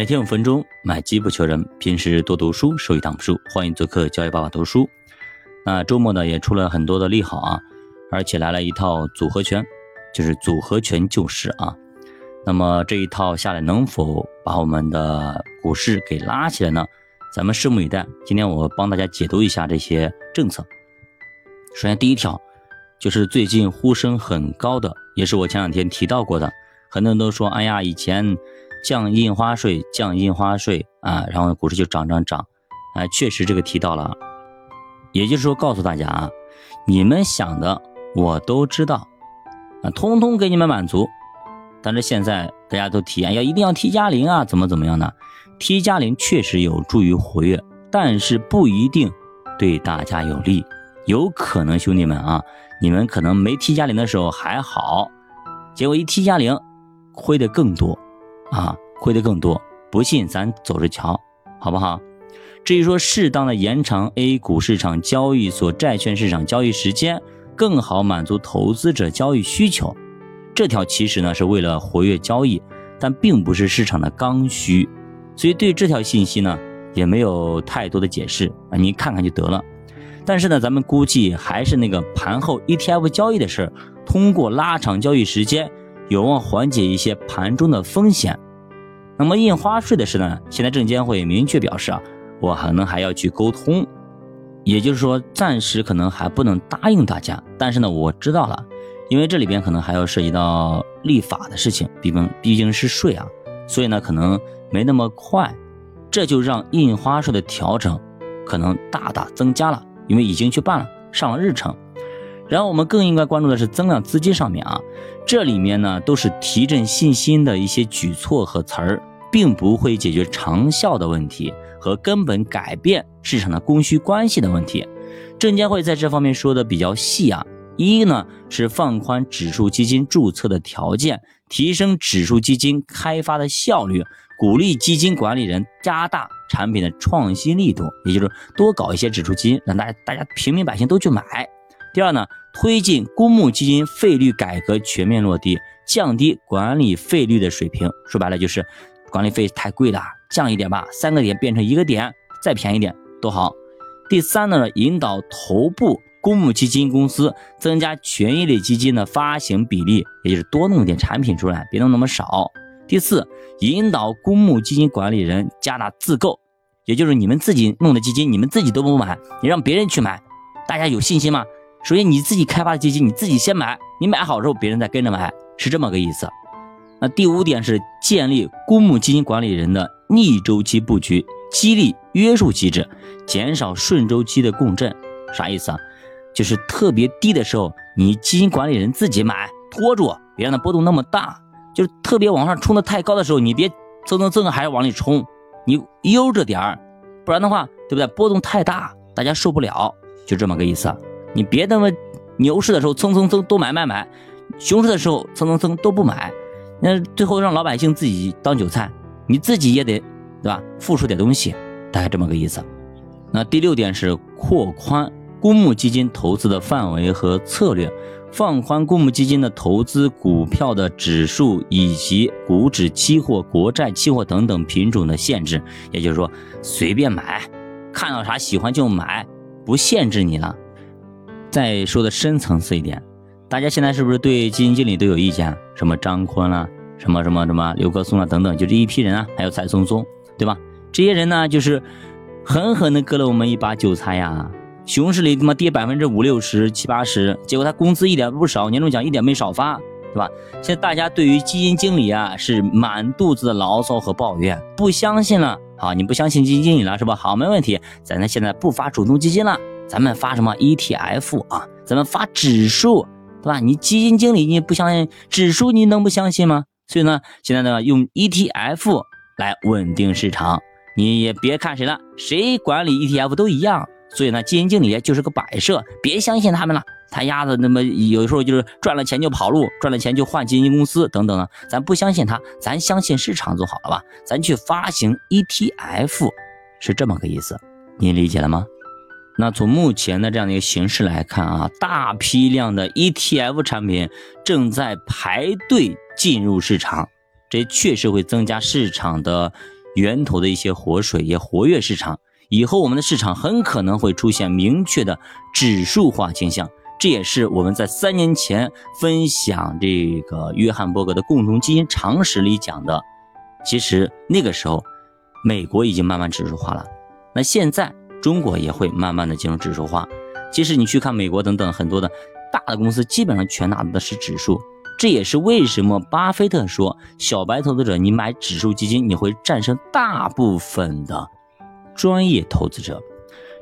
每天五分钟，买机不求人。平时多读书，收益挡不住。欢迎做客教育爸爸读书。那周末呢，也出了很多的利好啊，而且来了一套组合拳，就是组合拳救市啊。那么这一套下来，能否把我们的股市给拉起来呢？咱们拭目以待。今天我帮大家解读一下这些政策。首先第一条，就是最近呼声很高的，也是我前两天提到过的，很多人都说，哎呀，以前。降印花税，降印花税啊，然后股市就涨涨涨，啊，确实这个提到了，也就是说告诉大家啊，你们想的我都知道，啊，通通给你们满足，但是现在大家都体验要一定要 T 加零啊，怎么怎么样呢？T 加零确实有助于活跃，但是不一定对大家有利，有可能兄弟们啊，你们可能没 T 加零的时候还好，结果一 T 加零，亏的更多。啊，亏的更多，不信咱走着瞧，好不好？至于说适当的延长 A 股市场交易所债券市场交易时间，更好满足投资者交易需求，这条其实呢是为了活跃交易，但并不是市场的刚需，所以对这条信息呢也没有太多的解释啊，你看看就得了。但是呢，咱们估计还是那个盘后 ETF 交易的事儿，通过拉长交易时间。有望缓解一些盘中的风险。那么印花税的事呢？现在证监会明确表示啊，我可能还要去沟通，也就是说暂时可能还不能答应大家。但是呢，我知道了，因为这里边可能还要涉及到立法的事情，毕竟毕竟是税啊，所以呢可能没那么快。这就让印花税的调整可能大大增加了，因为已经去办了，上了日程。然后我们更应该关注的是增量资金上面啊，这里面呢都是提振信心的一些举措和词儿，并不会解决长效的问题和根本改变市场的供需关系的问题。证监会在这方面说的比较细啊，一呢是放宽指数基金注册的条件，提升指数基金开发的效率，鼓励基金管理人加大产品的创新力度，也就是多搞一些指数基金，让大家大家平民百姓都去买。第二呢，推进公募基金费率改革全面落地，降低管理费率的水平。说白了就是管理费太贵了，降一点吧，三个点变成一个点，再便宜点都好。第三呢，引导头部公募基金公司增加权益类基金的发行比例，也就是多弄点产品出来，别弄那么少。第四，引导公募基金管理人加大自购，也就是你们自己弄的基金，你们自己都不买，你让别人去买，大家有信心吗？首先，你自己开发的基金，你自己先买，你买好之后，别人再跟着买，是这么个意思。那第五点是建立公募基金管理人的逆周期布局激励约束机制，减少顺周期的共振。啥意思啊？就是特别低的时候，你基金管理人自己买，拖住，别让它波动那么大。就是特别往上冲的太高的时候，你别蹭蹭蹭还是往里冲，你悠着点儿，不然的话，对不对？波动太大，大家受不了，就这么个意思。你别那么牛市的时候蹭蹭蹭都买买买，熊市的时候蹭蹭蹭都不买，那最后让老百姓自己当韭菜，你自己也得对吧？付出点东西，大概这么个意思。那第六点是扩宽公募基金投资的范围和策略，放宽公募基金的投资股票的指数以及股指期货、国债期货等等品种的限制，也就是说随便买，看到啥喜欢就买，不限制你了。再说的深层次一点，大家现在是不是对基金经理都有意见？什么张坤啦，什么什么什么刘克松啊，等等，就这一批人啊，还有蔡松松，对吧？这些人呢，就是狠狠的割了我们一把韭菜呀！熊市里他妈跌百分之五六十、七八十，结果他工资一点不少，年终奖一点没少发，对吧？现在大家对于基金经理啊，是满肚子的牢骚和抱怨，不相信了。好，你不相信基金经理了是吧？好，没问题，咱呢现在不发主动基金了。咱们发什么 ETF 啊？咱们发指数，对吧？你基金经理你不相信指数，你能不相信吗？所以呢，现在呢用 ETF 来稳定市场，你也别看谁了，谁管理 ETF 都一样。所以呢，基金经理就是个摆设，别相信他们了。他丫的那么有时候就是赚了钱就跑路，赚了钱就换基金公司等等的，咱不相信他，咱相信市场就好了吧？咱去发行 ETF，是这么个意思，你理解了吗？那从目前的这样的一个形势来看啊，大批量的 ETF 产品正在排队进入市场，这确实会增加市场的源头的一些活水，也活跃市场。以后我们的市场很可能会出现明确的指数化倾向，这也是我们在三年前分享这个约翰伯格的共同基金常识里讲的。其实那个时候，美国已经慢慢指数化了，那现在中国也会慢慢的进入指数化。其实你去看美国等等很多的大的公司，基本上全拿的是指数。这也是为什么巴菲特说，小白投资者你买指数基金，你会战胜大部分的。专业投资者，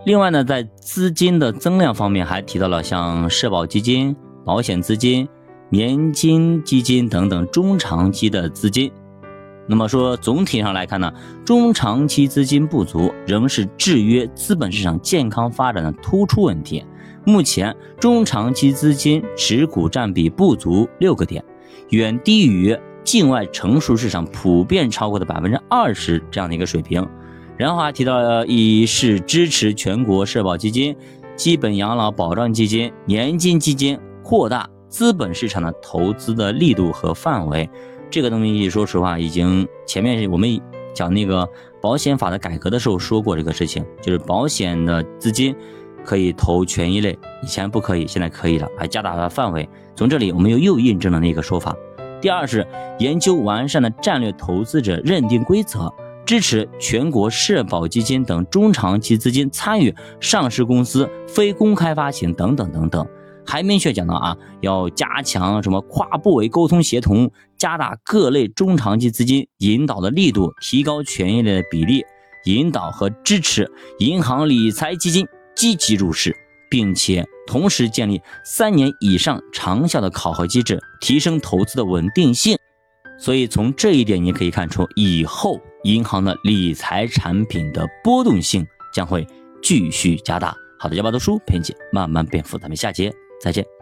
另外呢，在资金的增量方面，还提到了像社保基金、保险资金、年金基金等等中长期的资金。那么说，总体上来看呢，中长期资金不足仍是制约资本市场健康发展的突出问题。目前，中长期资金持股占比不足六个点，远低于境外成熟市场普遍超过的百分之二十这样的一个水平。然后还提到，一是支持全国社保基金、基本养老保障基金、年金基金扩大资本市场的投资的力度和范围。这个东西说实话，已经前面我们讲那个保险法的改革的时候说过这个事情，就是保险的资金可以投权益类，以前不可以，现在可以了，还加大了范围。从这里我们又又印证了那个说法。第二是研究完善的战略投资者认定规则。支持全国社保基金等中长期资金参与上市公司非公开发行等等等等，还明确讲到啊，要加强什么跨部委沟通协同，加大各类中长期资金引导的力度，提高权益类的比例，引导和支持银行理财基金积极入市，并且同时建立三年以上长效的考核机制，提升投资的稳定性。所以从这一点你可以看出，以后银行的理财产品的波动性将会继续加大。好的，加巴读书陪你慢慢变富，咱们下节再见。